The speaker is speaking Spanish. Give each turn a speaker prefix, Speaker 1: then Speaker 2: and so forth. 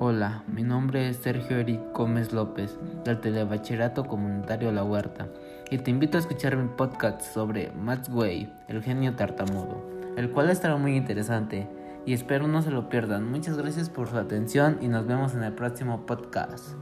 Speaker 1: Hola, mi nombre es Sergio Eric Gómez López, del Telebachillerato Comunitario La Huerta, y te invito a escuchar mi podcast sobre Max Way, el genio tartamudo, el cual estará muy interesante y espero no se lo pierdan. Muchas gracias por su atención y nos vemos en el próximo podcast.